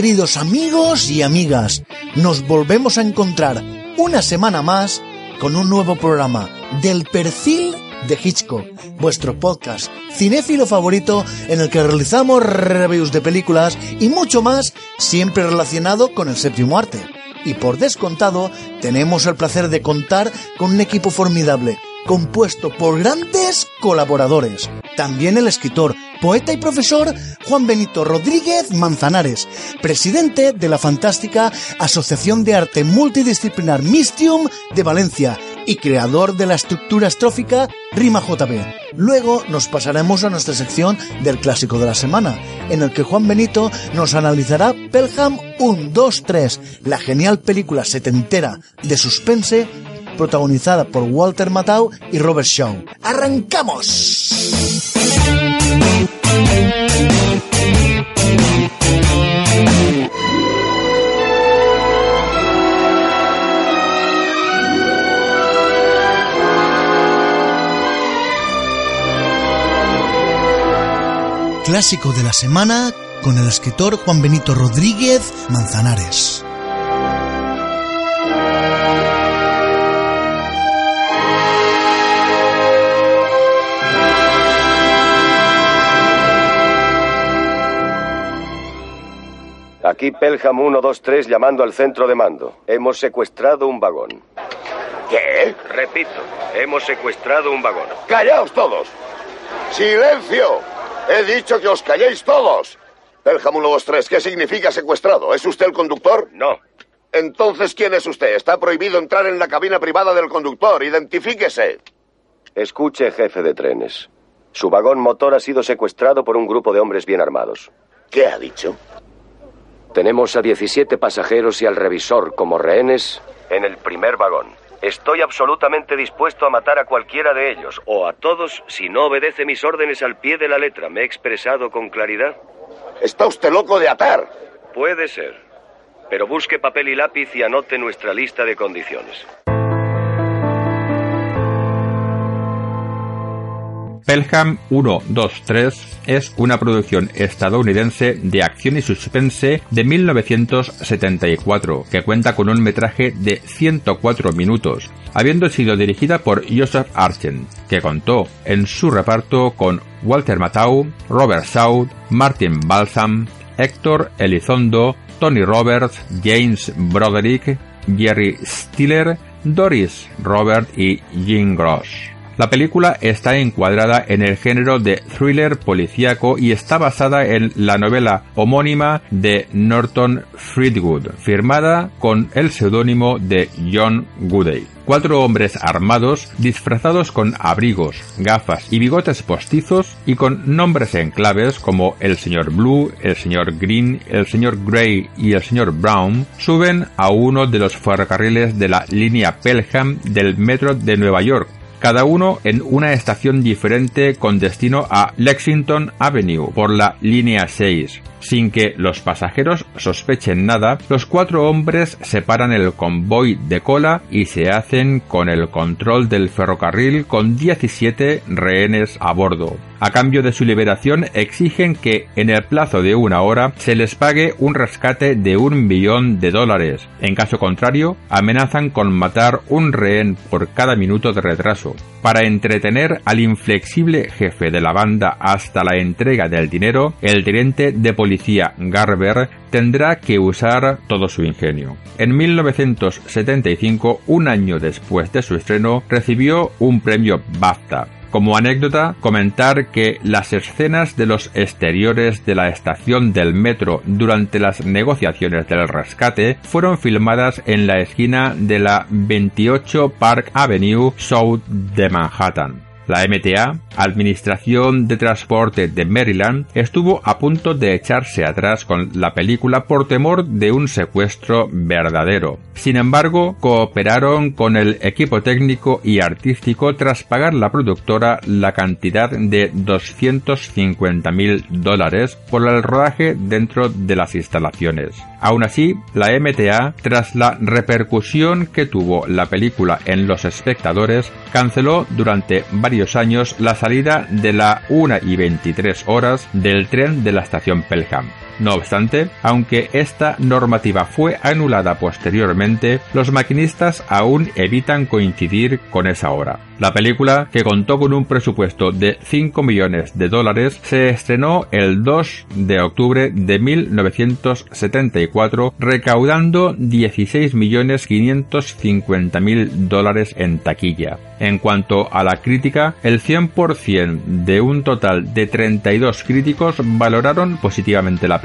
queridos amigos y amigas. Nos volvemos a encontrar una semana más con un nuevo programa del perfil de Hitchcock, vuestro podcast cinéfilo favorito en el que realizamos reviews de películas y mucho más, siempre relacionado con el séptimo arte. Y por descontado, tenemos el placer de contar con un equipo formidable, compuesto por grandes colaboradores. También el escritor, poeta y profesor Juan Benito Rodríguez Manzanares, presidente de la fantástica Asociación de Arte Multidisciplinar Mistium de Valencia y creador de la estructura estrófica Rima JB. Luego nos pasaremos a nuestra sección del clásico de la semana, en el que Juan Benito nos analizará Pelham 1, 2, 3, la genial película setentera de suspense protagonizada por Walter Matthau y Robert Shaw. ¡Arrancamos! Clásico de la semana con el escritor Juan Benito Rodríguez Manzanares. Aquí Pelham 123 llamando al centro de mando. Hemos secuestrado un vagón. ¿Qué? Repito, hemos secuestrado un vagón. ¡Callaos todos! ¡Silencio! He dicho que os calléis todos. Pelham 123, ¿qué significa secuestrado? ¿Es usted el conductor? No. Entonces, ¿quién es usted? Está prohibido entrar en la cabina privada del conductor. Identifíquese. Escuche, jefe de trenes. Su vagón motor ha sido secuestrado por un grupo de hombres bien armados. ¿Qué ha dicho? Tenemos a 17 pasajeros y al revisor como rehenes en el primer vagón. Estoy absolutamente dispuesto a matar a cualquiera de ellos, o a todos, si no obedece mis órdenes al pie de la letra. ¿Me he expresado con claridad? Está usted loco de atar. Puede ser. Pero busque papel y lápiz y anote nuestra lista de condiciones. Pelham 123 es una producción estadounidense de acción y suspense de 1974 que cuenta con un metraje de 104 minutos, habiendo sido dirigida por Joseph Argent, que contó en su reparto con Walter Matthau, Robert Shaw, Martin Balsam, Héctor Elizondo, Tony Roberts, James Broderick, Jerry Stiller, Doris Robert y Jim Gross. La película está encuadrada en el género de thriller policíaco y está basada en la novela homónima de Norton Friedwood, firmada con el seudónimo de John Goodey. Cuatro hombres armados, disfrazados con abrigos, gafas y bigotes postizos y con nombres en claves como el señor Blue, el señor Green, el señor Gray y el señor Brown, suben a uno de los ferrocarriles de la línea Pelham del metro de Nueva York cada uno en una estación diferente con destino a Lexington Avenue por la línea 6. Sin que los pasajeros sospechen nada, los cuatro hombres separan el convoy de cola y se hacen con el control del ferrocarril con 17 rehenes a bordo. A cambio de su liberación exigen que en el plazo de una hora se les pague un rescate de un billón de dólares. En caso contrario, amenazan con matar un rehén por cada minuto de retraso. Para entretener al inflexible jefe de la banda hasta la entrega del dinero, el teniente de policía Garber tendrá que usar todo su ingenio. En 1975, un año después de su estreno, recibió un premio BAFTA como anécdota, comentar que las escenas de los exteriores de la estación del metro durante las negociaciones del rescate fueron filmadas en la esquina de la 28 Park Avenue South de Manhattan. La MTA, Administración de Transporte de Maryland, estuvo a punto de echarse atrás con la película por temor de un secuestro verdadero. Sin embargo, cooperaron con el equipo técnico y artístico tras pagar la productora la cantidad de 250 mil dólares por el rodaje dentro de las instalaciones. Aún así, la MTA, tras la repercusión que tuvo la película en los espectadores, canceló durante varios años la salida de la 1 y 23 horas del tren de la estación Pelham. No obstante, aunque esta normativa fue anulada posteriormente, los maquinistas aún evitan coincidir con esa hora. La película, que contó con un presupuesto de 5 millones de dólares, se estrenó el 2 de octubre de 1974, recaudando 16 millones 550 mil dólares en taquilla. En cuanto a la crítica, el 100% de un total de 32 críticos valoraron positivamente la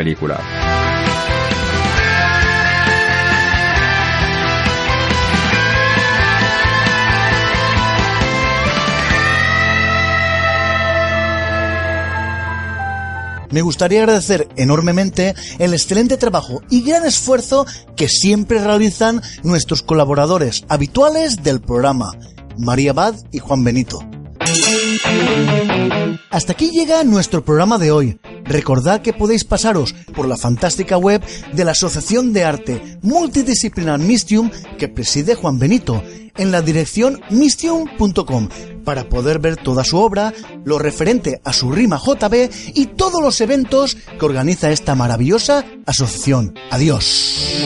Me gustaría agradecer enormemente el excelente trabajo y gran esfuerzo que siempre realizan nuestros colaboradores habituales del programa, María Bad y Juan Benito. Hasta aquí llega nuestro programa de hoy. Recordad que podéis pasaros por la fantástica web de la Asociación de Arte Multidisciplinar Mistium que preside Juan Benito en la dirección mistium.com para poder ver toda su obra, lo referente a su rima JB y todos los eventos que organiza esta maravillosa asociación. Adiós.